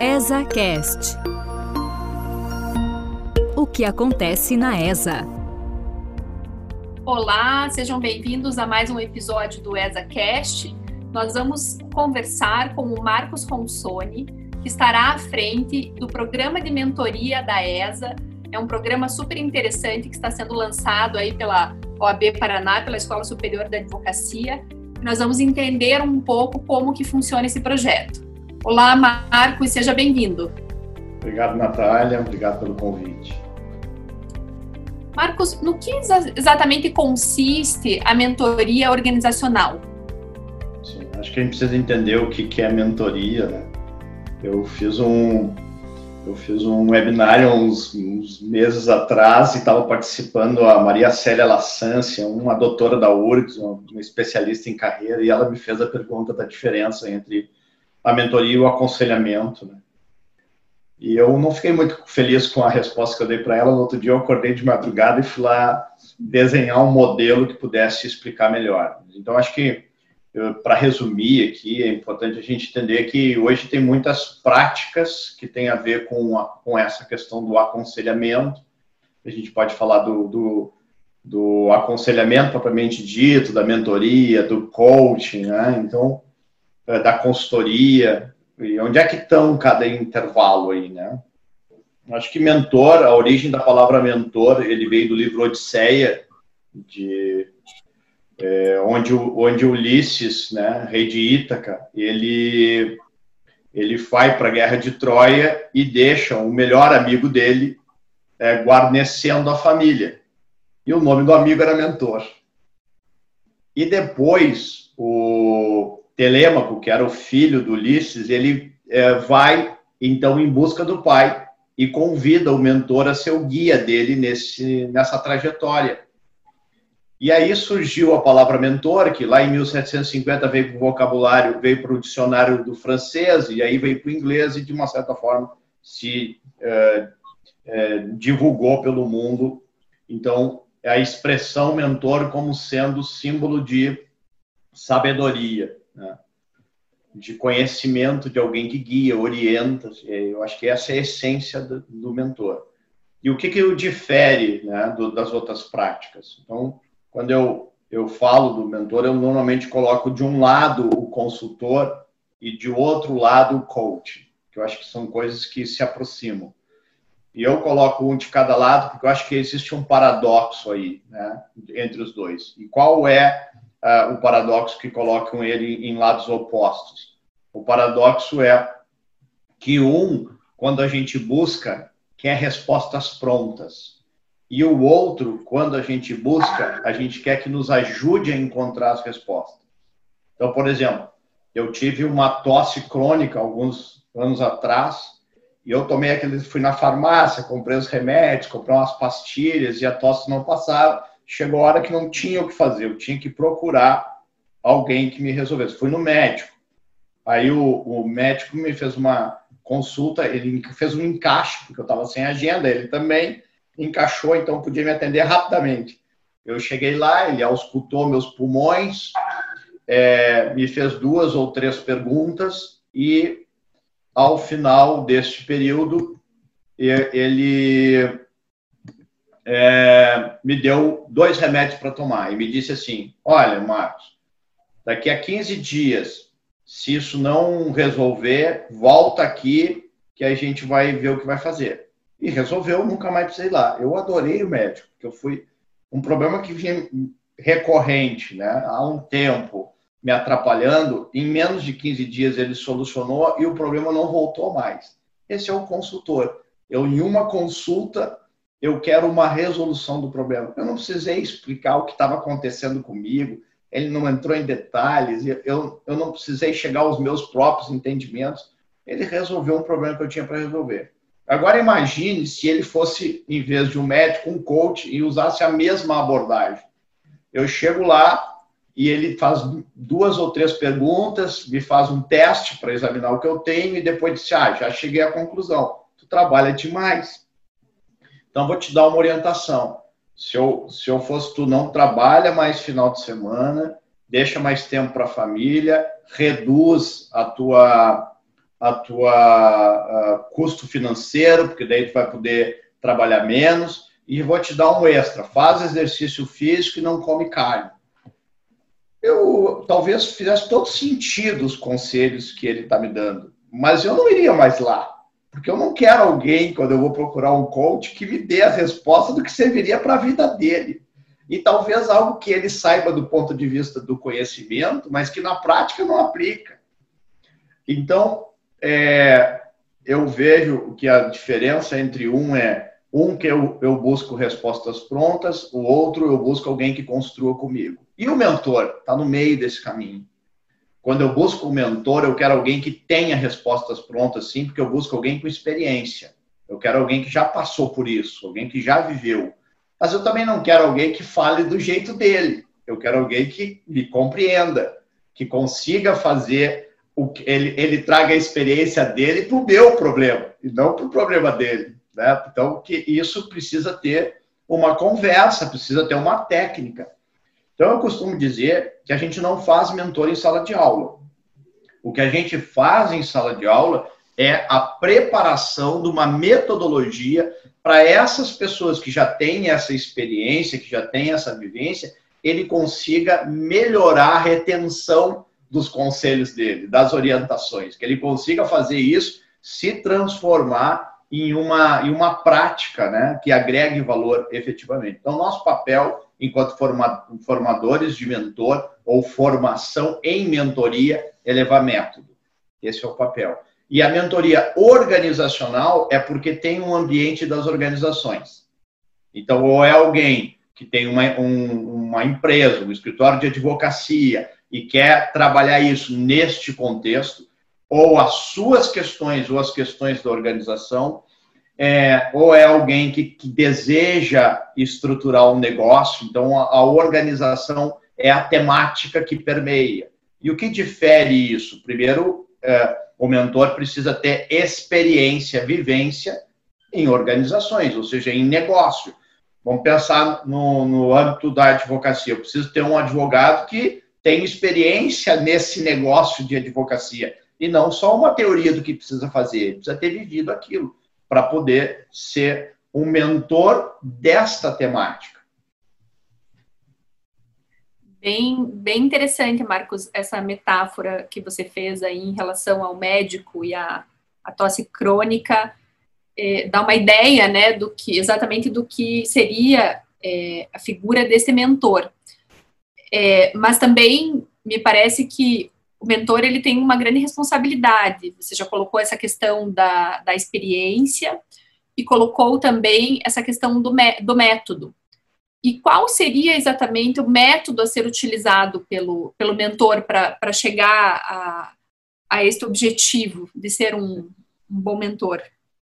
ESACast. O que acontece na ESA? Olá, sejam bem-vindos a mais um episódio do ESACast. Nós vamos conversar com o Marcos Ronsoni, que estará à frente do programa de mentoria da ESA. É um programa super interessante que está sendo lançado aí pela OAB Paraná, pela Escola Superior da Advocacia. Nós vamos entender um pouco como que funciona esse projeto. Olá, Marcos, seja bem-vindo. Obrigado, Natália. Obrigado pelo convite. Marcos, no que exatamente consiste a mentoria organizacional? Sim, acho que a gente precisa entender o que é mentoria, né? Eu fiz um, eu fiz um webinário uns, uns meses atrás e estava participando a Maria Célia Lassância, uma doutora da URGS, uma especialista em carreira, e ela me fez a pergunta da diferença entre a mentoria e o aconselhamento, né? E eu não fiquei muito feliz com a resposta que eu dei para ela. No outro dia eu acordei de madrugada e fui lá desenhar um modelo que pudesse explicar melhor. Então acho que para resumir aqui, é importante a gente entender que hoje tem muitas práticas que têm a ver com, a, com essa questão do aconselhamento. A gente pode falar do, do, do aconselhamento propriamente dito, da mentoria, do coaching, né? Então, da consultoria, e onde é que estão cada intervalo aí, né? Acho que mentor, a origem da palavra mentor, ele veio do livro Odisseia, de, é, onde, onde Ulisses, né, rei de Ítaca, ele, ele vai para a guerra de Troia e deixa o melhor amigo dele é, guarnecendo a família. E o nome do amigo era mentor. E depois, Telêmaco, que era o filho do Ulisses, ele é, vai então em busca do pai e convida o mentor a ser o guia dele nesse, nessa trajetória. E aí surgiu a palavra mentor, que lá em 1750 veio para o vocabulário, veio para o dicionário do francês, e aí veio para o inglês, e de uma certa forma se é, é, divulgou pelo mundo. Então, a expressão mentor como sendo símbolo de sabedoria né? de conhecimento de alguém que guia, orienta. Eu acho que essa é a essência do, mentor. E o que, que o difere né, do, das outras práticas? Então, quando eu, eu falo do mentor, eu normalmente coloco de um lado o consultor e de outro lado o coach, que eu acho que são coisas que se aproximam. E eu coloco um de cada lado porque eu acho que existe um paradoxo aí, né, entre os dois. E qual é uh, o paradoxo que colocam ele em lados opostos. O paradoxo é que um, quando a gente busca, quer respostas prontas. E o outro, quando a gente busca, a gente quer que nos ajude a encontrar as respostas. Então, por exemplo, eu tive uma tosse crônica alguns anos atrás, e eu tomei aquele, fui na farmácia, comprei os remédios, comprei umas pastilhas e a tosse não passava chegou a hora que não tinha o que fazer, eu tinha que procurar alguém que me resolvesse. Fui no médico. Aí o, o médico me fez uma consulta, ele fez um encaixe, porque eu estava sem agenda, ele também encaixou, então podia me atender rapidamente. Eu cheguei lá, ele auscultou meus pulmões, é, me fez duas ou três perguntas e, ao final deste período, ele é, me deu dois remédios para tomar e me disse assim: Olha, Marcos, daqui a 15 dias, se isso não resolver, volta aqui que a gente vai ver o que vai fazer. E resolveu, nunca mais precisei lá. Eu adorei o médico, porque eu fui um problema que vinha recorrente, né, há um tempo, me atrapalhando. Em menos de 15 dias ele solucionou e o problema não voltou mais. Esse é o consultor. Eu, em uma consulta, eu quero uma resolução do problema. Eu não precisei explicar o que estava acontecendo comigo, ele não entrou em detalhes, eu, eu não precisei chegar aos meus próprios entendimentos. Ele resolveu um problema que eu tinha para resolver. Agora imagine se ele fosse, em vez de um médico, um coach e usasse a mesma abordagem. Eu chego lá e ele faz duas ou três perguntas, me faz um teste para examinar o que eu tenho e depois disse: Ah, já cheguei à conclusão. Tu trabalha demais então, vou te dar uma orientação. Se eu, se eu fosse tu, não trabalha mais final de semana, deixa mais tempo para a família, reduz a tua, a tua uh, custo financeiro, porque daí tu vai poder trabalhar menos, e vou te dar um extra, faz exercício físico e não come carne. Eu talvez fizesse todo sentido os conselhos que ele está me dando, mas eu não iria mais lá, porque eu não quero alguém, quando eu vou procurar um coach, que me dê a resposta do que serviria para a vida dele. E talvez algo que ele saiba do ponto de vista do conhecimento, mas que na prática não aplica. Então, é, eu vejo que a diferença entre um é um que eu, eu busco respostas prontas, o outro eu busco alguém que construa comigo. E o mentor está no meio desse caminho. Quando eu busco um mentor, eu quero alguém que tenha respostas prontas, sim, porque eu busco alguém com experiência. Eu quero alguém que já passou por isso, alguém que já viveu. Mas eu também não quero alguém que fale do jeito dele. Eu quero alguém que me compreenda, que consiga fazer o, ele, ele traga a experiência dele para o meu problema e não para o problema dele. Né? Então, que isso precisa ter uma conversa, precisa ter uma técnica. Então, eu costumo dizer que a gente não faz mentor em sala de aula. O que a gente faz em sala de aula é a preparação de uma metodologia para essas pessoas que já têm essa experiência, que já têm essa vivência, ele consiga melhorar a retenção dos conselhos dele, das orientações, que ele consiga fazer isso se transformar em uma, em uma prática né, que agregue valor efetivamente. Então, nosso papel, enquanto formadores de mentor ou formação em mentoria, é levar método. Esse é o papel. E a mentoria organizacional é porque tem um ambiente das organizações. Então, ou é alguém que tem uma, um, uma empresa, um escritório de advocacia, e quer trabalhar isso neste contexto, ou as suas questões ou as questões da organização, é, ou é alguém que, que, deseja estruturar um negócio, então a, a, organização é a temática que permeia. E o que difere isso? Primeiro, é, o mentor precisa ter experiência, vivência em organizações, ou seja, em negócio. Vamos pensar no, no âmbito da advocacia. Eu preciso ter um advogado que tem experiência nesse negócio de advocacia e não só uma teoria do que precisa fazer, precisa ter vivido aquilo para poder ser um mentor desta temática. Bem, bem interessante, Marcos, essa metáfora que você fez aí em relação ao médico e a tosse crônica, é, dá uma ideia, né, do que exatamente do que seria é, a figura desse mentor. É, mas também me parece que o mentor ele tem uma grande responsabilidade. Você já colocou essa questão da, da experiência e colocou também essa questão do, do método. E qual seria exatamente o método a ser utilizado pelo, pelo mentor para chegar a, a este objetivo de ser um, um bom mentor?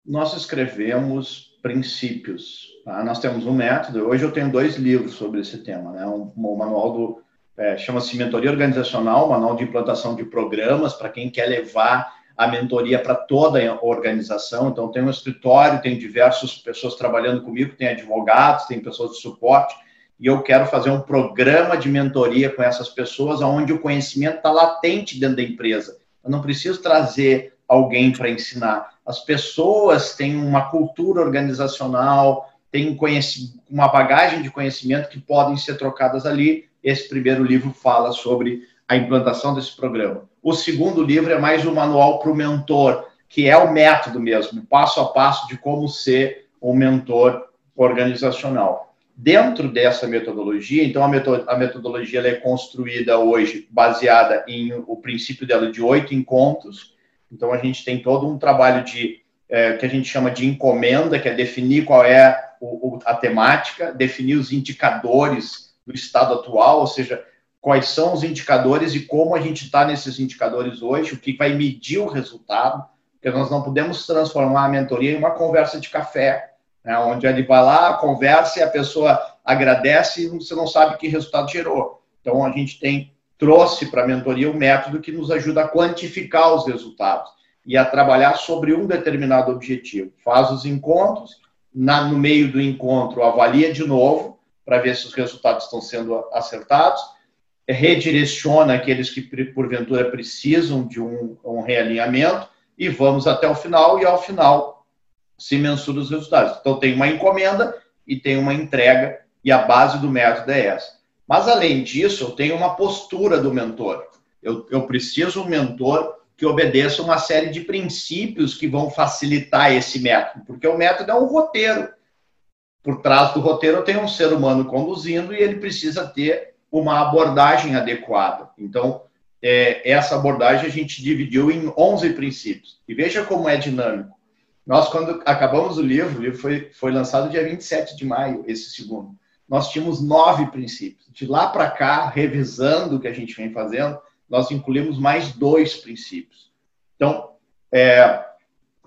Nós escrevemos princípios Tá? Nós temos um método. Hoje eu tenho dois livros sobre esse tema. Né? Um, um manual do é, chama-se Mentoria Organizacional, manual de implantação de programas para quem quer levar a mentoria para toda a organização. Então, tem um escritório, tem diversas pessoas trabalhando comigo, tem advogados, tem pessoas de suporte, e eu quero fazer um programa de mentoria com essas pessoas, onde o conhecimento está latente dentro da empresa. Eu não preciso trazer alguém para ensinar. As pessoas têm uma cultura organizacional, tem uma bagagem de conhecimento que podem ser trocadas ali. Esse primeiro livro fala sobre a implantação desse programa. O segundo livro é mais um manual para o mentor, que é o método mesmo, passo a passo de como ser um mentor organizacional. Dentro dessa metodologia, então a metodologia é construída hoje baseada em o princípio dela de oito encontros. Então a gente tem todo um trabalho de é, que a gente chama de encomenda, que é definir qual é o, a temática, definir os indicadores do estado atual, ou seja, quais são os indicadores e como a gente está nesses indicadores hoje, o que vai medir o resultado, porque nós não podemos transformar a mentoria em uma conversa de café, né, onde ele vai lá, conversa e a pessoa agradece e você não sabe que resultado gerou. Então, a gente tem trouxe para a mentoria um método que nos ajuda a quantificar os resultados e a trabalhar sobre um determinado objetivo. Faz os encontros na, no meio do encontro, avalia de novo para ver se os resultados estão sendo acertados, redireciona aqueles que, porventura, precisam de um, um realinhamento, e vamos até o final, e ao final se mensura os resultados. Então, tem uma encomenda e tem uma entrega, e a base do método é essa. Mas, além disso, eu tenho uma postura do mentor. Eu, eu preciso um mentor que obedeça uma série de princípios que vão facilitar esse método, porque o método é um roteiro. Por trás do roteiro, tenho um ser humano conduzindo e ele precisa ter uma abordagem adequada. Então, é, essa abordagem a gente dividiu em 11 princípios. E veja como é dinâmico. Nós, quando acabamos o livro, o livro foi, foi lançado dia 27 de maio, esse segundo. Nós tínhamos nove princípios. De lá para cá, revisando o que a gente vem fazendo, nós incluímos mais dois princípios. Então, é,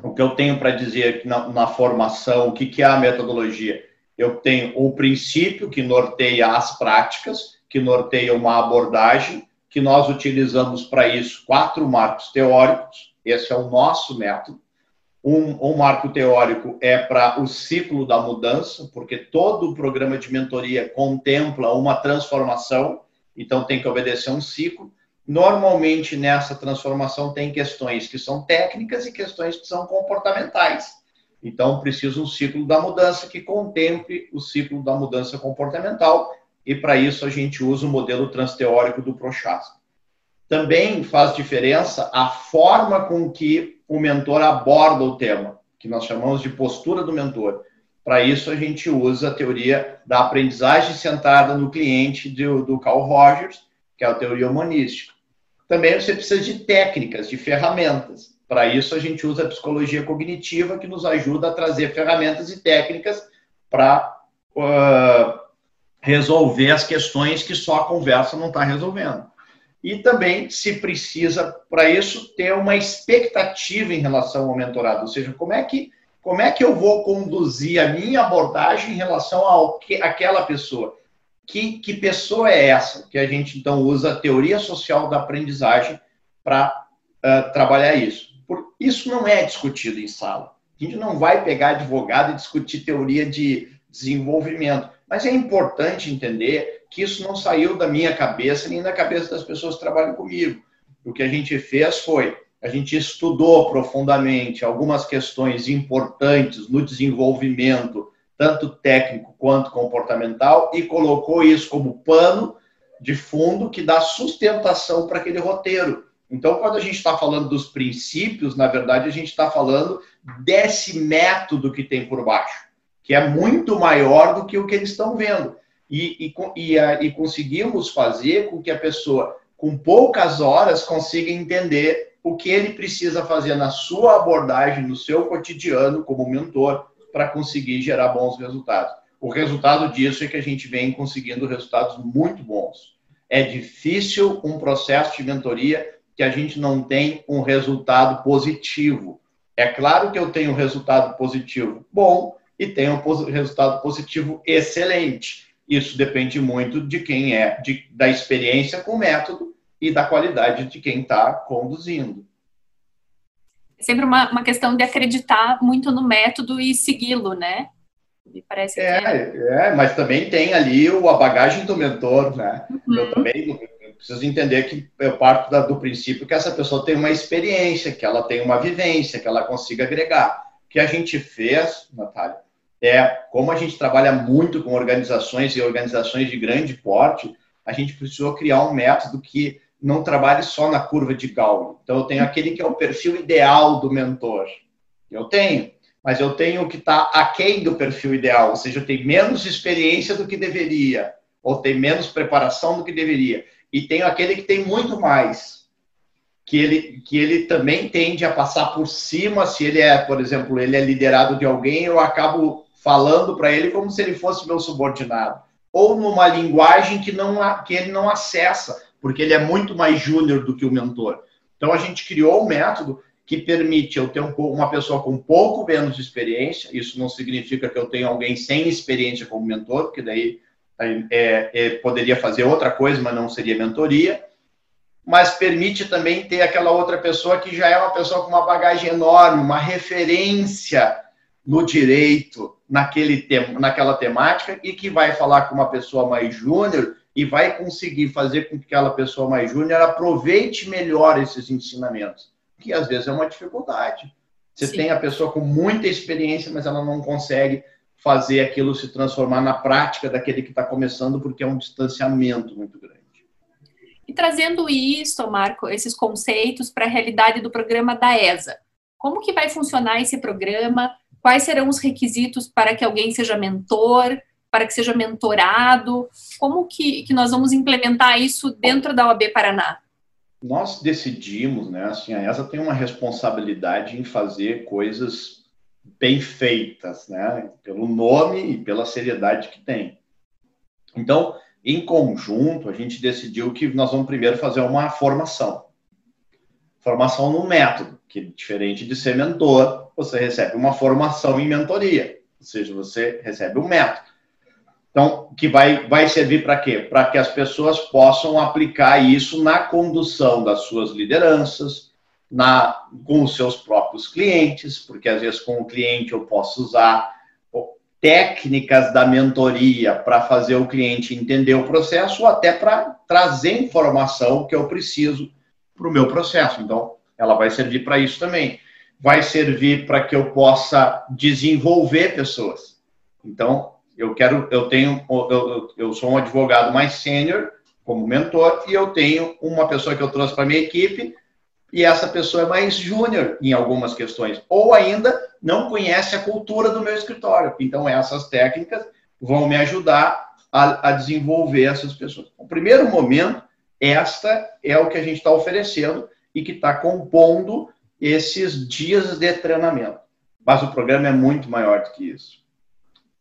o que eu tenho para dizer na, na formação, o que, que é a metodologia? Eu tenho o princípio que norteia as práticas, que norteia uma abordagem, que nós utilizamos para isso quatro marcos teóricos, esse é o nosso método. Um, um marco teórico é para o ciclo da mudança, porque todo o programa de mentoria contempla uma transformação, então tem que obedecer um ciclo. Normalmente nessa transformação tem questões que são técnicas e questões que são comportamentais. Então precisa um ciclo da mudança que contemple o ciclo da mudança comportamental e para isso a gente usa o modelo transteórico do Prochaska. Também faz diferença a forma com que o mentor aborda o tema, que nós chamamos de postura do mentor. Para isso a gente usa a teoria da aprendizagem centrada no cliente do, do Carl Rogers, que é a teoria humanística. Também você precisa de técnicas, de ferramentas. Para isso, a gente usa a psicologia cognitiva, que nos ajuda a trazer ferramentas e técnicas para uh, resolver as questões que só a conversa não está resolvendo. E também se precisa, para isso, ter uma expectativa em relação ao mentorado, ou seja, como é que, como é que eu vou conduzir a minha abordagem em relação ao que, àquela pessoa que, que pessoa é essa? Que a gente então usa a teoria social da aprendizagem para uh, trabalhar isso. Isso não é discutido em sala. A gente não vai pegar advogado e discutir teoria de desenvolvimento. Mas é importante entender que isso não saiu da minha cabeça nem da cabeça das pessoas que trabalham comigo. O que a gente fez foi a gente estudou profundamente algumas questões importantes no desenvolvimento tanto técnico quanto comportamental, e colocou isso como pano de fundo que dá sustentação para aquele roteiro. Então, quando a gente está falando dos princípios, na verdade, a gente está falando desse método que tem por baixo, que é muito maior do que o que eles estão vendo. E, e, e, e conseguimos fazer com que a pessoa, com poucas horas, consiga entender o que ele precisa fazer na sua abordagem, no seu cotidiano, como mentor, para conseguir gerar bons resultados. O resultado disso é que a gente vem conseguindo resultados muito bons. É difícil um processo de mentoria que a gente não tem um resultado positivo. É claro que eu tenho um resultado positivo bom e tenho um resultado positivo excelente. Isso depende muito de quem é, de, da experiência com o método e da qualidade de quem está conduzindo sempre uma, uma questão de acreditar muito no método e segui-lo, né? Me parece é, é, é. mas também tem ali a bagagem do mentor, né? Uhum. Eu também preciso entender que eu parto da, do princípio que essa pessoa tem uma experiência, que ela tem uma vivência, que ela consiga agregar. O que a gente fez, Natália, é como a gente trabalha muito com organizações e organizações de grande porte, a gente precisou criar um método que não trabalhe só na curva de Gauss. Então, eu tenho aquele que é o perfil ideal do mentor. Eu tenho, mas eu tenho o que está aquém do perfil ideal, ou seja, eu tenho menos experiência do que deveria, ou tem menos preparação do que deveria. E tenho aquele que tem muito mais, que ele, que ele também tende a passar por cima, se ele é, por exemplo, ele é liderado de alguém, eu acabo falando para ele como se ele fosse meu subordinado. Ou numa linguagem que, não, que ele não acessa porque ele é muito mais júnior do que o mentor. Então a gente criou um método que permite eu ter um, uma pessoa com pouco menos experiência. Isso não significa que eu tenha alguém sem experiência como mentor, porque daí é, é, poderia fazer outra coisa, mas não seria mentoria. Mas permite também ter aquela outra pessoa que já é uma pessoa com uma bagagem enorme, uma referência no direito, naquele tema, naquela temática, e que vai falar com uma pessoa mais júnior e vai conseguir fazer com que aquela pessoa mais júnior aproveite melhor esses ensinamentos. que às vezes é uma dificuldade. Você Sim. tem a pessoa com muita experiência, mas ela não consegue fazer aquilo se transformar na prática daquele que está começando, porque é um distanciamento muito grande. E trazendo isso, Marco, esses conceitos para a realidade do programa da ESA. Como que vai funcionar esse programa? Quais serão os requisitos para que alguém seja mentor, para que seja mentorado? Como que, que nós vamos implementar isso dentro da OAB Paraná? Nós decidimos, né, assim, a ESA tem uma responsabilidade em fazer coisas bem feitas, né? Pelo nome e pela seriedade que tem. Então, em conjunto, a gente decidiu que nós vamos primeiro fazer uma formação. Formação no método, que diferente de ser mentor, você recebe uma formação em mentoria, ou seja, você recebe um método. Então, que vai, vai servir para quê? Para que as pessoas possam aplicar isso na condução das suas lideranças, na, com os seus próprios clientes, porque às vezes com o cliente eu posso usar técnicas da mentoria para fazer o cliente entender o processo ou até para trazer informação que eu preciso para o meu processo. Então, ela vai servir para isso também. Vai servir para que eu possa desenvolver pessoas. Então, eu quero, eu tenho, eu, eu sou um advogado mais sênior como mentor e eu tenho uma pessoa que eu trouxe para minha equipe e essa pessoa é mais júnior em algumas questões, ou ainda não conhece a cultura do meu escritório. Então, essas técnicas vão me ajudar a, a desenvolver essas pessoas. O primeiro momento, esta é o que a gente está oferecendo e que está compondo esses dias de treinamento. Mas o programa é muito maior do que isso.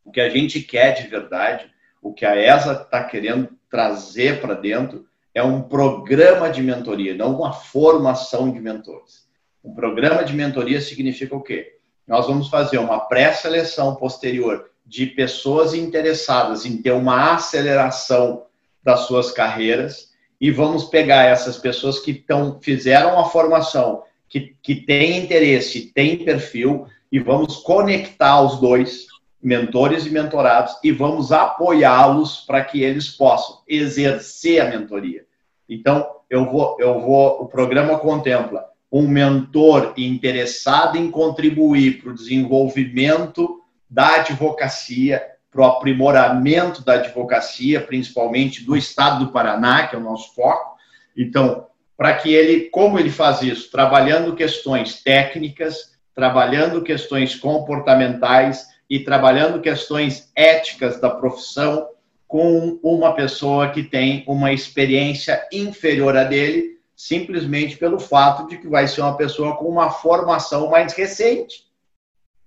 O que a gente quer de verdade, o que a ESA está querendo trazer para dentro, é um programa de mentoria, não uma formação de mentores. Um programa de mentoria significa o quê? Nós vamos fazer uma pré-seleção posterior de pessoas interessadas em ter uma aceleração das suas carreiras e vamos pegar essas pessoas que tão, fizeram a formação, que, que têm interesse, têm perfil, e vamos conectar os dois, mentores e mentorados, e vamos apoiá-los para que eles possam exercer a mentoria. Então, eu vou, eu vou, o programa contempla um mentor interessado em contribuir para o desenvolvimento da advocacia, para o aprimoramento da advocacia, principalmente do Estado do Paraná, que é o nosso foco. Então, para que ele, como ele faz isso? Trabalhando questões técnicas, trabalhando questões comportamentais e trabalhando questões éticas da profissão, com uma pessoa que tem uma experiência inferior a dele, simplesmente pelo fato de que vai ser uma pessoa com uma formação mais recente.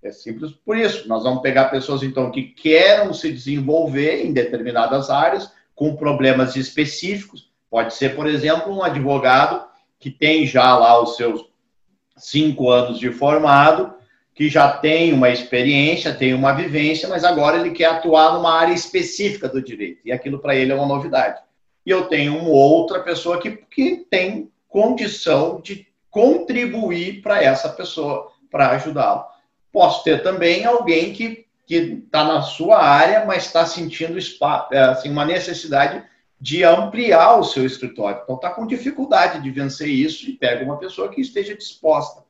É simples por isso. Nós vamos pegar pessoas, então, que querem se desenvolver em determinadas áreas, com problemas específicos. Pode ser, por exemplo, um advogado que tem já lá os seus cinco anos de formado que já tem uma experiência, tem uma vivência, mas agora ele quer atuar numa área específica do direito. E aquilo para ele é uma novidade. E eu tenho uma outra pessoa que, que tem condição de contribuir para essa pessoa, para ajudá-lo. Posso ter também alguém que está na sua área, mas está sentindo é, assim, uma necessidade de ampliar o seu escritório. Então, está com dificuldade de vencer isso e pega uma pessoa que esteja disposta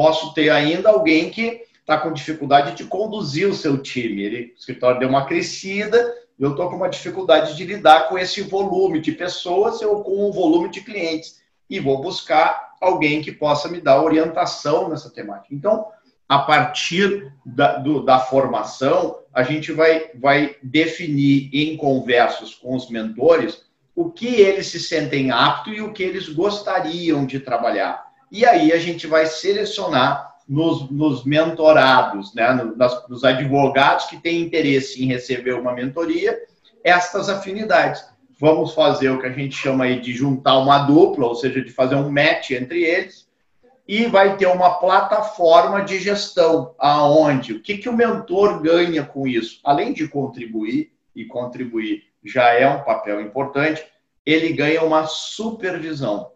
posso ter ainda alguém que está com dificuldade de conduzir o seu time. Ele, o escritório deu uma crescida, eu estou com uma dificuldade de lidar com esse volume de pessoas ou com o volume de clientes. E vou buscar alguém que possa me dar orientação nessa temática. Então, a partir da, do, da formação, a gente vai, vai definir em conversas com os mentores o que eles se sentem aptos e o que eles gostariam de trabalhar e aí a gente vai selecionar nos, nos mentorados, né, nos, nos advogados que têm interesse em receber uma mentoria, estas afinidades. Vamos fazer o que a gente chama aí de juntar uma dupla, ou seja, de fazer um match entre eles, e vai ter uma plataforma de gestão, aonde o que, que o mentor ganha com isso? Além de contribuir, e contribuir já é um papel importante, ele ganha uma supervisão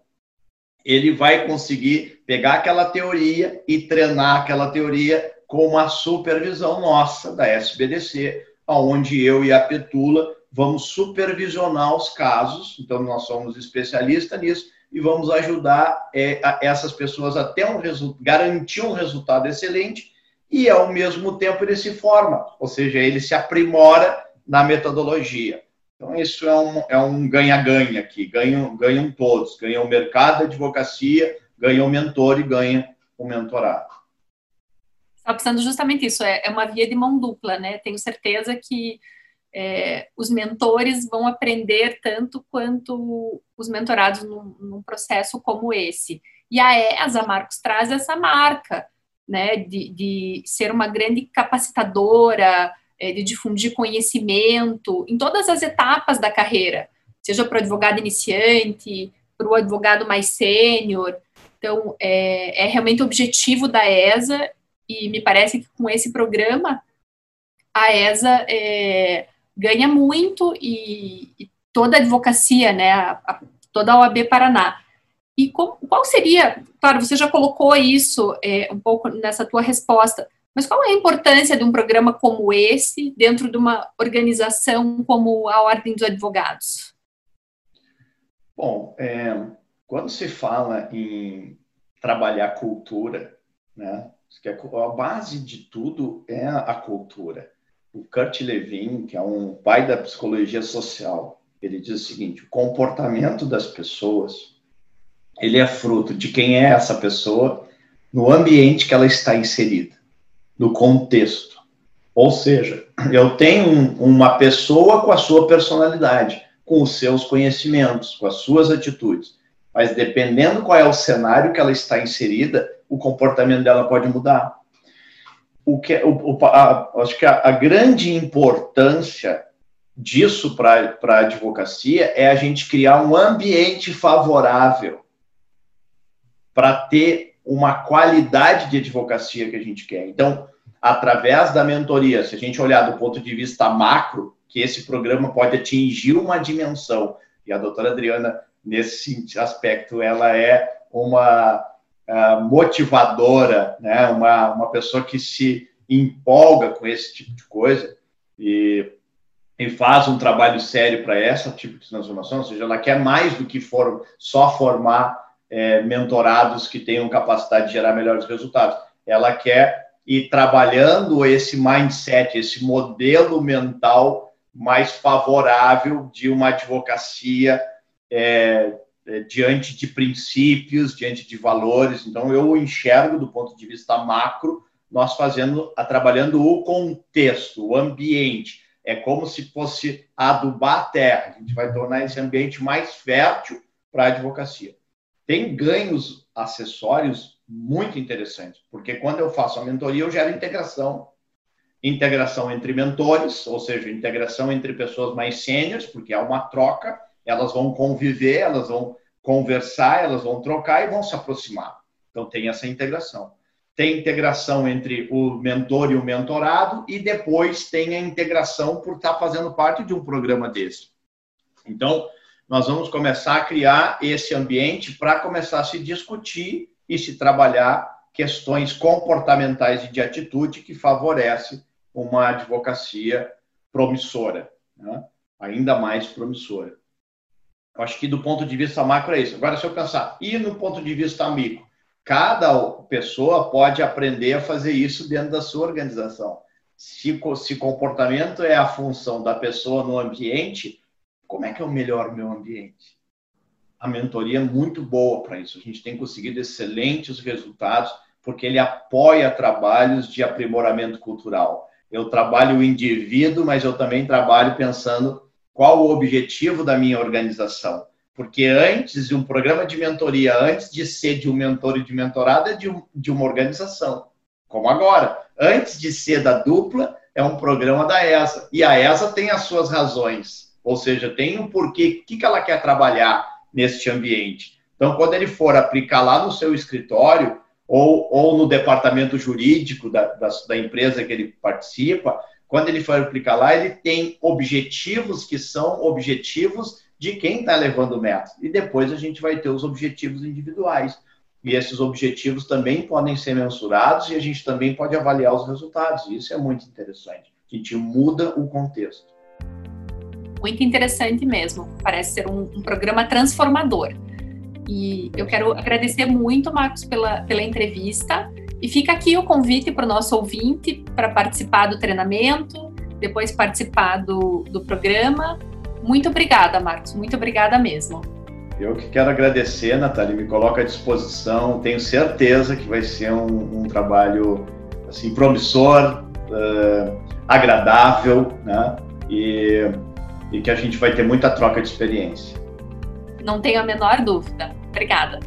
ele vai conseguir pegar aquela teoria e treinar aquela teoria com uma supervisão nossa da SBDC, onde eu e a Petula vamos supervisionar os casos, então nós somos especialistas nisso, e vamos ajudar é, essas pessoas a ter um garantir um resultado excelente e, ao mesmo tempo, ele se forma, ou seja, ele se aprimora na metodologia. Então, isso é um é um ganha-ganha aqui, ganham, ganham todos, ganha o mercado da advocacia, ganha o mentor e ganha o mentorado. Está pensando justamente isso, é, é uma via de mão dupla, né? Tenho certeza que é, os mentores vão aprender tanto quanto os mentorados num, num, processo como esse. E a ESA, Marcos, traz essa marca, né, de, de ser uma grande capacitadora, de difundir conhecimento em todas as etapas da carreira, seja para o advogado iniciante, para o advogado mais sênior. Então, é, é realmente o objetivo da ESA, e me parece que com esse programa, a ESA é, ganha muito e, e, toda a advocacia, né, a, a, toda a OAB Paraná. E qual seria, claro, você já colocou isso é, um pouco nessa tua resposta, mas qual é a importância de um programa como esse dentro de uma organização como a Ordem dos Advogados? Bom, é, quando se fala em trabalhar cultura, né, a base de tudo é a cultura. O Kurt Levin, que é um pai da psicologia social, ele diz o seguinte: o comportamento das pessoas ele é fruto de quem é essa pessoa no ambiente que ela está inserida do contexto. Ou seja, eu tenho um, uma pessoa com a sua personalidade, com os seus conhecimentos, com as suas atitudes. Mas dependendo qual é o cenário que ela está inserida, o comportamento dela pode mudar. O que, o, o a, acho que a, a grande importância disso para a advocacia é a gente criar um ambiente favorável para ter uma qualidade de advocacia que a gente quer. Então, através da mentoria, se a gente olhar do ponto de vista macro, que esse programa pode atingir uma dimensão, e a doutora Adriana, nesse aspecto, ela é uma uh, motivadora, né? uma, uma pessoa que se empolga com esse tipo de coisa e, e faz um trabalho sério para esse tipo de transformação, ou seja, ela quer mais do que for, só formar é, mentorados que tenham capacidade de gerar melhores resultados. Ela quer ir trabalhando esse mindset, esse modelo mental mais favorável de uma advocacia é, é, diante de princípios, diante de valores. Então, eu enxergo do ponto de vista macro, nós fazendo, trabalhando o contexto, o ambiente. É como se fosse adubar a terra. A gente vai tornar esse ambiente mais fértil para a advocacia tem ganhos acessórios muito interessantes, porque quando eu faço a mentoria, eu gero integração. Integração entre mentores, ou seja, integração entre pessoas mais sêniores, porque é uma troca, elas vão conviver, elas vão conversar, elas vão trocar e vão se aproximar. Então, tem essa integração. Tem integração entre o mentor e o mentorado, e depois tem a integração por estar fazendo parte de um programa desse. Então, nós vamos começar a criar esse ambiente para começar a se discutir e se trabalhar questões comportamentais e de atitude que favorece uma advocacia promissora, né? ainda mais promissora. Eu acho que do ponto de vista macro é isso. Agora, se eu pensar, e no ponto de vista micro? Cada pessoa pode aprender a fazer isso dentro da sua organização. Se, se comportamento é a função da pessoa no ambiente, como é que eu melhoro o meu ambiente? A mentoria é muito boa para isso. A gente tem conseguido excelentes resultados porque ele apoia trabalhos de aprimoramento cultural. Eu trabalho o indivíduo, mas eu também trabalho pensando qual o objetivo da minha organização. Porque antes de um programa de mentoria, antes de ser de um mentor e de mentorado, é de, um, de uma organização. Como agora. Antes de ser da dupla, é um programa da ESA. E a ESA tem as suas razões ou seja, tem um porquê, o que, que ela quer trabalhar neste ambiente. Então, quando ele for aplicar lá no seu escritório ou, ou no departamento jurídico da, da, da empresa que ele participa, quando ele for aplicar lá, ele tem objetivos que são objetivos de quem está levando o método. E depois a gente vai ter os objetivos individuais. E esses objetivos também podem ser mensurados e a gente também pode avaliar os resultados. Isso é muito interessante. A gente muda o contexto muito interessante mesmo. Parece ser um, um programa transformador. E eu quero agradecer muito, Marcos, pela, pela entrevista. E fica aqui o convite para o nosso ouvinte para participar do treinamento, depois participar do, do programa. Muito obrigada, Marcos. Muito obrigada mesmo. Eu que quero agradecer, Natália, me coloca à disposição. Tenho certeza que vai ser um, um trabalho assim promissor, uh, agradável, né? E, e que a gente vai ter muita troca de experiência. Não tenho a menor dúvida. Obrigada.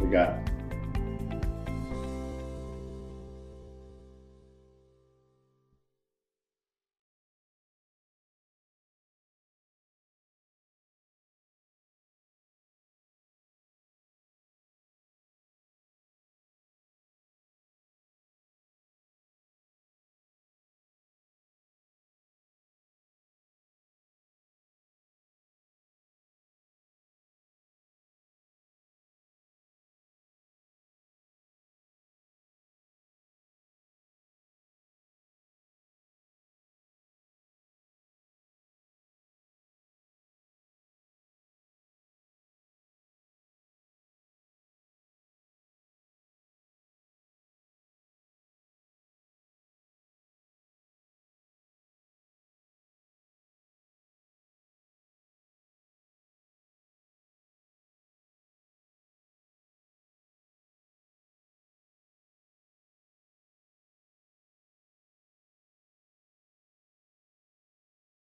Obrigado.